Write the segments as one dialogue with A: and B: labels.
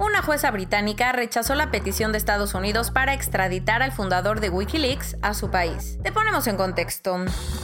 A: Una jueza británica rechazó la petición de Estados Unidos para extraditar al fundador de Wikileaks a su país. Te ponemos en contexto.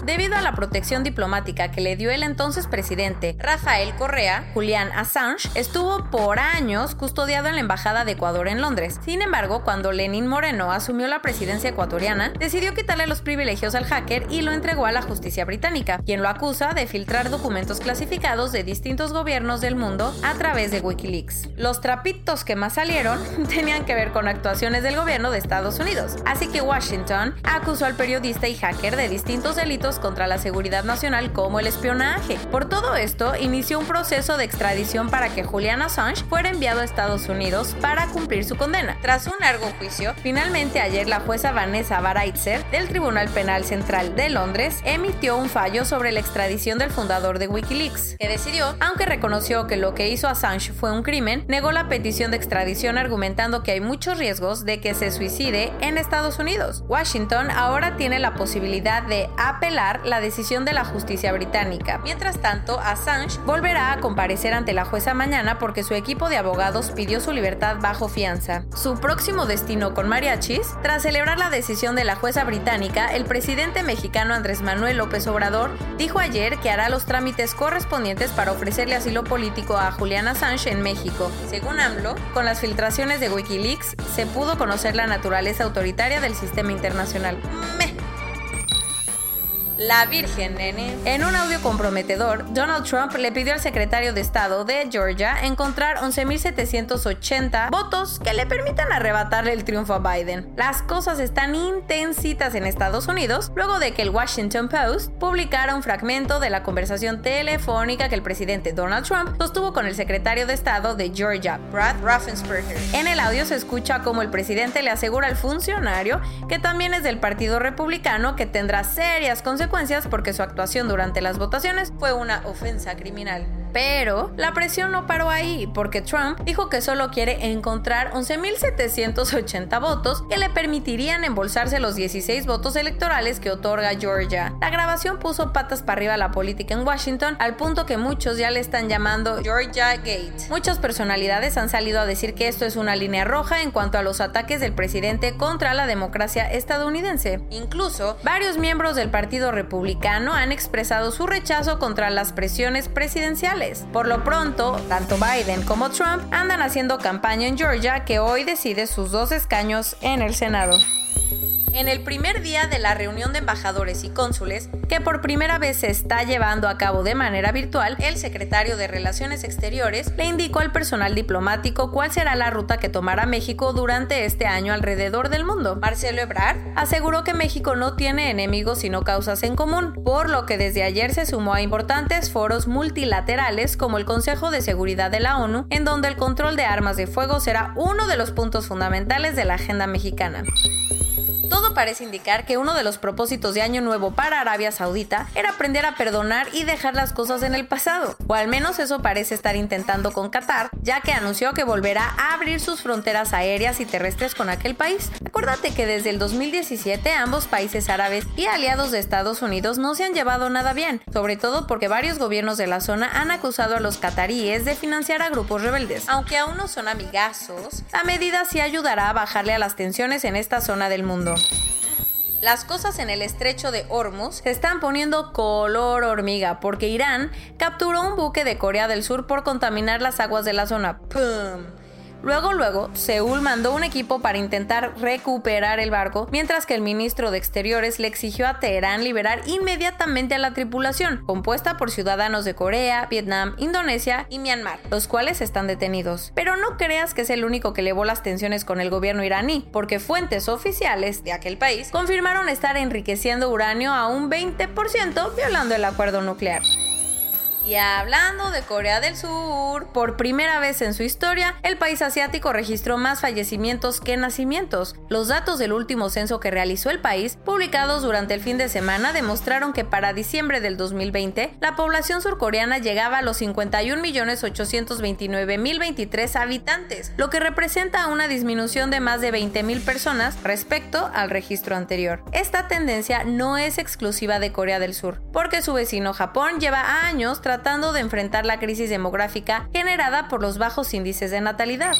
A: Debido a la protección diplomática que le dio el entonces presidente Rafael Correa, Julian Assange estuvo por años custodiado en la Embajada de Ecuador en Londres. Sin embargo, cuando Lenin Moreno asumió la presidencia ecuatoriana, decidió quitarle los privilegios al hacker y lo entregó a la justicia británica, quien lo acusa de filtrar documentos clasificados de distintos gobiernos del mundo a través de Wikileaks. Los trapitos que más salieron tenían que ver con actuaciones del gobierno de Estados Unidos. Así que Washington acusó al periodista y hacker de distintos delitos contra la seguridad nacional como el espionaje. Por todo esto, inició un proceso de extradición para que Julian Assange fuera enviado a Estados Unidos para cumplir su condena. Tras un largo juicio, finalmente ayer la jueza Vanessa Baraitzer del Tribunal Penal Central de Londres emitió un fallo sobre la extradición del fundador de Wikileaks, que decidió, aunque reconoció que lo que hizo Assange fue un crimen, negó la petición de extradición argumentando que hay muchos riesgos de que se suicide en Estados Unidos. Washington ahora tiene la posibilidad de apelar la decisión de la justicia británica. Mientras tanto, Assange volverá a comparecer ante la jueza mañana porque su equipo de abogados pidió su libertad bajo fianza. Su próximo destino con mariachis, tras celebrar la decisión de la jueza británica, el presidente mexicano Andrés Manuel López Obrador dijo ayer que hará los trámites correspondientes para ofrecerle asilo político a Julian Assange en México. Según AMLO, con las filtraciones de Wikileaks se pudo conocer la naturaleza autoritaria del sistema internacional. La Virgen, nene. En un audio comprometedor, Donald Trump le pidió al secretario de Estado de Georgia encontrar 11.780 votos que le permitan arrebatarle el triunfo a Biden. Las cosas están intensitas en Estados Unidos luego de que el Washington Post publicara un fragmento de la conversación telefónica que el presidente Donald Trump sostuvo con el secretario de Estado de Georgia, Brad Raffensperger. En el audio se escucha como el presidente le asegura al funcionario que también es del Partido Republicano que tendrá serias consecuencias porque su actuación durante las votaciones fue una ofensa criminal. Pero la presión no paró ahí, porque Trump dijo que solo quiere encontrar 11.780 votos que le permitirían embolsarse los 16 votos electorales que otorga Georgia. La grabación puso patas para arriba la política en Washington, al punto que muchos ya le están llamando Georgia Gate. Muchas personalidades han salido a decir que esto es una línea roja en cuanto a los ataques del presidente contra la democracia estadounidense. Incluso, varios miembros del Partido Republicano han expresado su rechazo contra las presiones presidenciales. Por lo pronto, tanto Biden como Trump andan haciendo campaña en Georgia que hoy decide sus dos escaños en el Senado. En el primer día de la reunión de embajadores y cónsules, que por primera vez se está llevando a cabo de manera virtual, el secretario de Relaciones Exteriores le indicó al personal diplomático cuál será la ruta que tomará México durante este año alrededor del mundo. Marcelo Ebrard aseguró que México no tiene enemigos sino causas en común, por lo que desde ayer se sumó a importantes foros multilaterales como el Consejo de Seguridad de la ONU, en donde el control de armas de fuego será uno de los puntos fundamentales de la agenda mexicana. Todo parece indicar que uno de los propósitos de Año Nuevo para Arabia Saudita era aprender a perdonar y dejar las cosas en el pasado, o al menos eso parece estar intentando con Qatar, ya que anunció que volverá a abrir sus fronteras aéreas y terrestres con aquel país. Acuérdate que desde el 2017 ambos países árabes y aliados de Estados Unidos no se han llevado nada bien, sobre todo porque varios gobiernos de la zona han acusado a los cataríes de financiar a grupos rebeldes. Aunque aún no son amigazos, la medida sí ayudará a bajarle a las tensiones en esta zona del mundo. Las cosas en el estrecho de Hormuz se están poniendo color hormiga porque Irán capturó un buque de Corea del Sur por contaminar las aguas de la zona. ¡Pum! Luego, luego, Seúl mandó un equipo para intentar recuperar el barco, mientras que el ministro de Exteriores le exigió a Teherán liberar inmediatamente a la tripulación, compuesta por ciudadanos de Corea, Vietnam, Indonesia y Myanmar, los cuales están detenidos. Pero no creas que es el único que elevó las tensiones con el gobierno iraní, porque fuentes oficiales de aquel país confirmaron estar enriqueciendo uranio a un 20%, violando el acuerdo nuclear. Y hablando de Corea del Sur, por primera vez en su historia, el país asiático registró más fallecimientos que nacimientos. Los datos del último censo que realizó el país, publicados durante el fin de semana, demostraron que para diciembre del 2020, la población surcoreana llegaba a los 51.829.023 habitantes, lo que representa una disminución de más de 20.000 personas respecto al registro anterior. Esta tendencia no es exclusiva de Corea del Sur, porque su vecino Japón lleva años tratando tratando de enfrentar la crisis demográfica generada por los bajos índices de natalidad.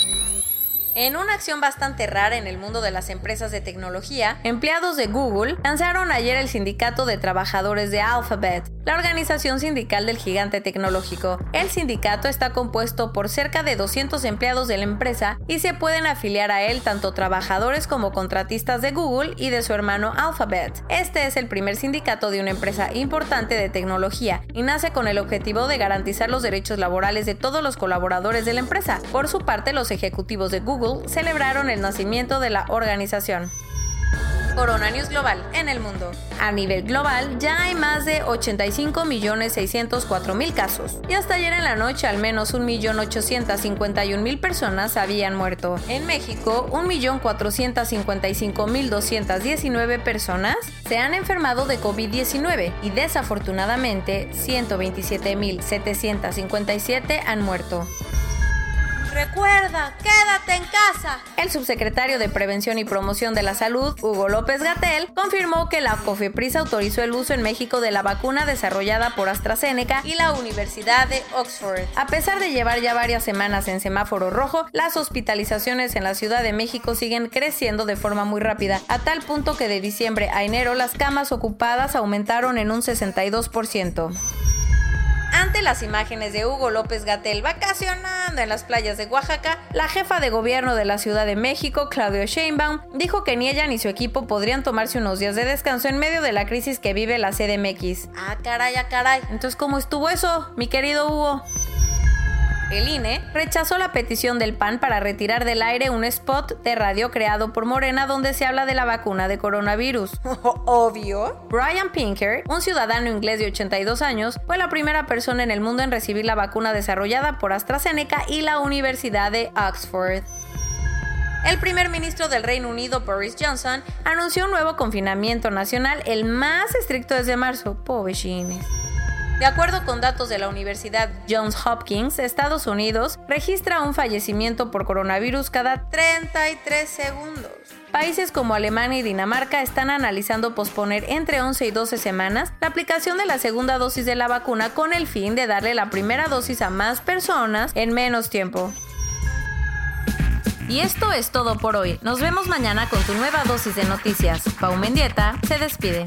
A: En una acción bastante rara en el mundo de las empresas de tecnología, empleados de Google lanzaron ayer el Sindicato de Trabajadores de Alphabet, la organización sindical del gigante tecnológico. El sindicato está compuesto por cerca de 200 empleados de la empresa y se pueden afiliar a él tanto trabajadores como contratistas de Google y de su hermano Alphabet. Este es el primer sindicato de una empresa importante de tecnología y nace con el objetivo de garantizar los derechos laborales de todos los colaboradores de la empresa. Por su parte, los ejecutivos de Google celebraron el nacimiento de la organización. Corona News Global en el mundo. A nivel global ya hay más de 85.604.000 casos y hasta ayer en la noche al menos 1.851.000 personas habían muerto. En México, 1.455.219 personas se han enfermado de COVID-19 y desafortunadamente 127.757 han muerto. Recuerda, quédate en casa. El subsecretario de Prevención y Promoción de la Salud, Hugo López Gatel, confirmó que la COFEPRIS autorizó el uso en México de la vacuna desarrollada por AstraZeneca y la Universidad de Oxford. A pesar de llevar ya varias semanas en semáforo rojo, las hospitalizaciones en la Ciudad de México siguen creciendo de forma muy rápida, a tal punto que de diciembre a enero las camas ocupadas aumentaron en un 62%. Ante las imágenes de Hugo López Gatel vacacionando en las playas de Oaxaca, la jefa de gobierno de la Ciudad de México, Claudio Sheinbaum, dijo que ni ella ni su equipo podrían tomarse unos días de descanso en medio de la crisis que vive la CDMX. Ah, caray, ah, caray. Entonces, ¿cómo estuvo eso, mi querido Hugo? El INE rechazó la petición del PAN para retirar del aire un spot de radio creado por Morena donde se habla de la vacuna de coronavirus. Obvio. Brian Pinker, un ciudadano inglés de 82 años, fue la primera persona en el mundo en recibir la vacuna desarrollada por AstraZeneca y la Universidad de Oxford. El primer ministro del Reino Unido, Boris Johnson, anunció un nuevo confinamiento nacional, el más estricto desde marzo. Pobrecines. De acuerdo con datos de la Universidad Johns Hopkins, Estados Unidos registra un fallecimiento por coronavirus cada 33 segundos. Países como Alemania y Dinamarca están analizando posponer entre 11 y 12 semanas la aplicación de la segunda dosis de la vacuna con el fin de darle la primera dosis a más personas en menos tiempo. Y esto es todo por hoy. Nos vemos mañana con tu nueva dosis de noticias. Pau Mendieta se despide.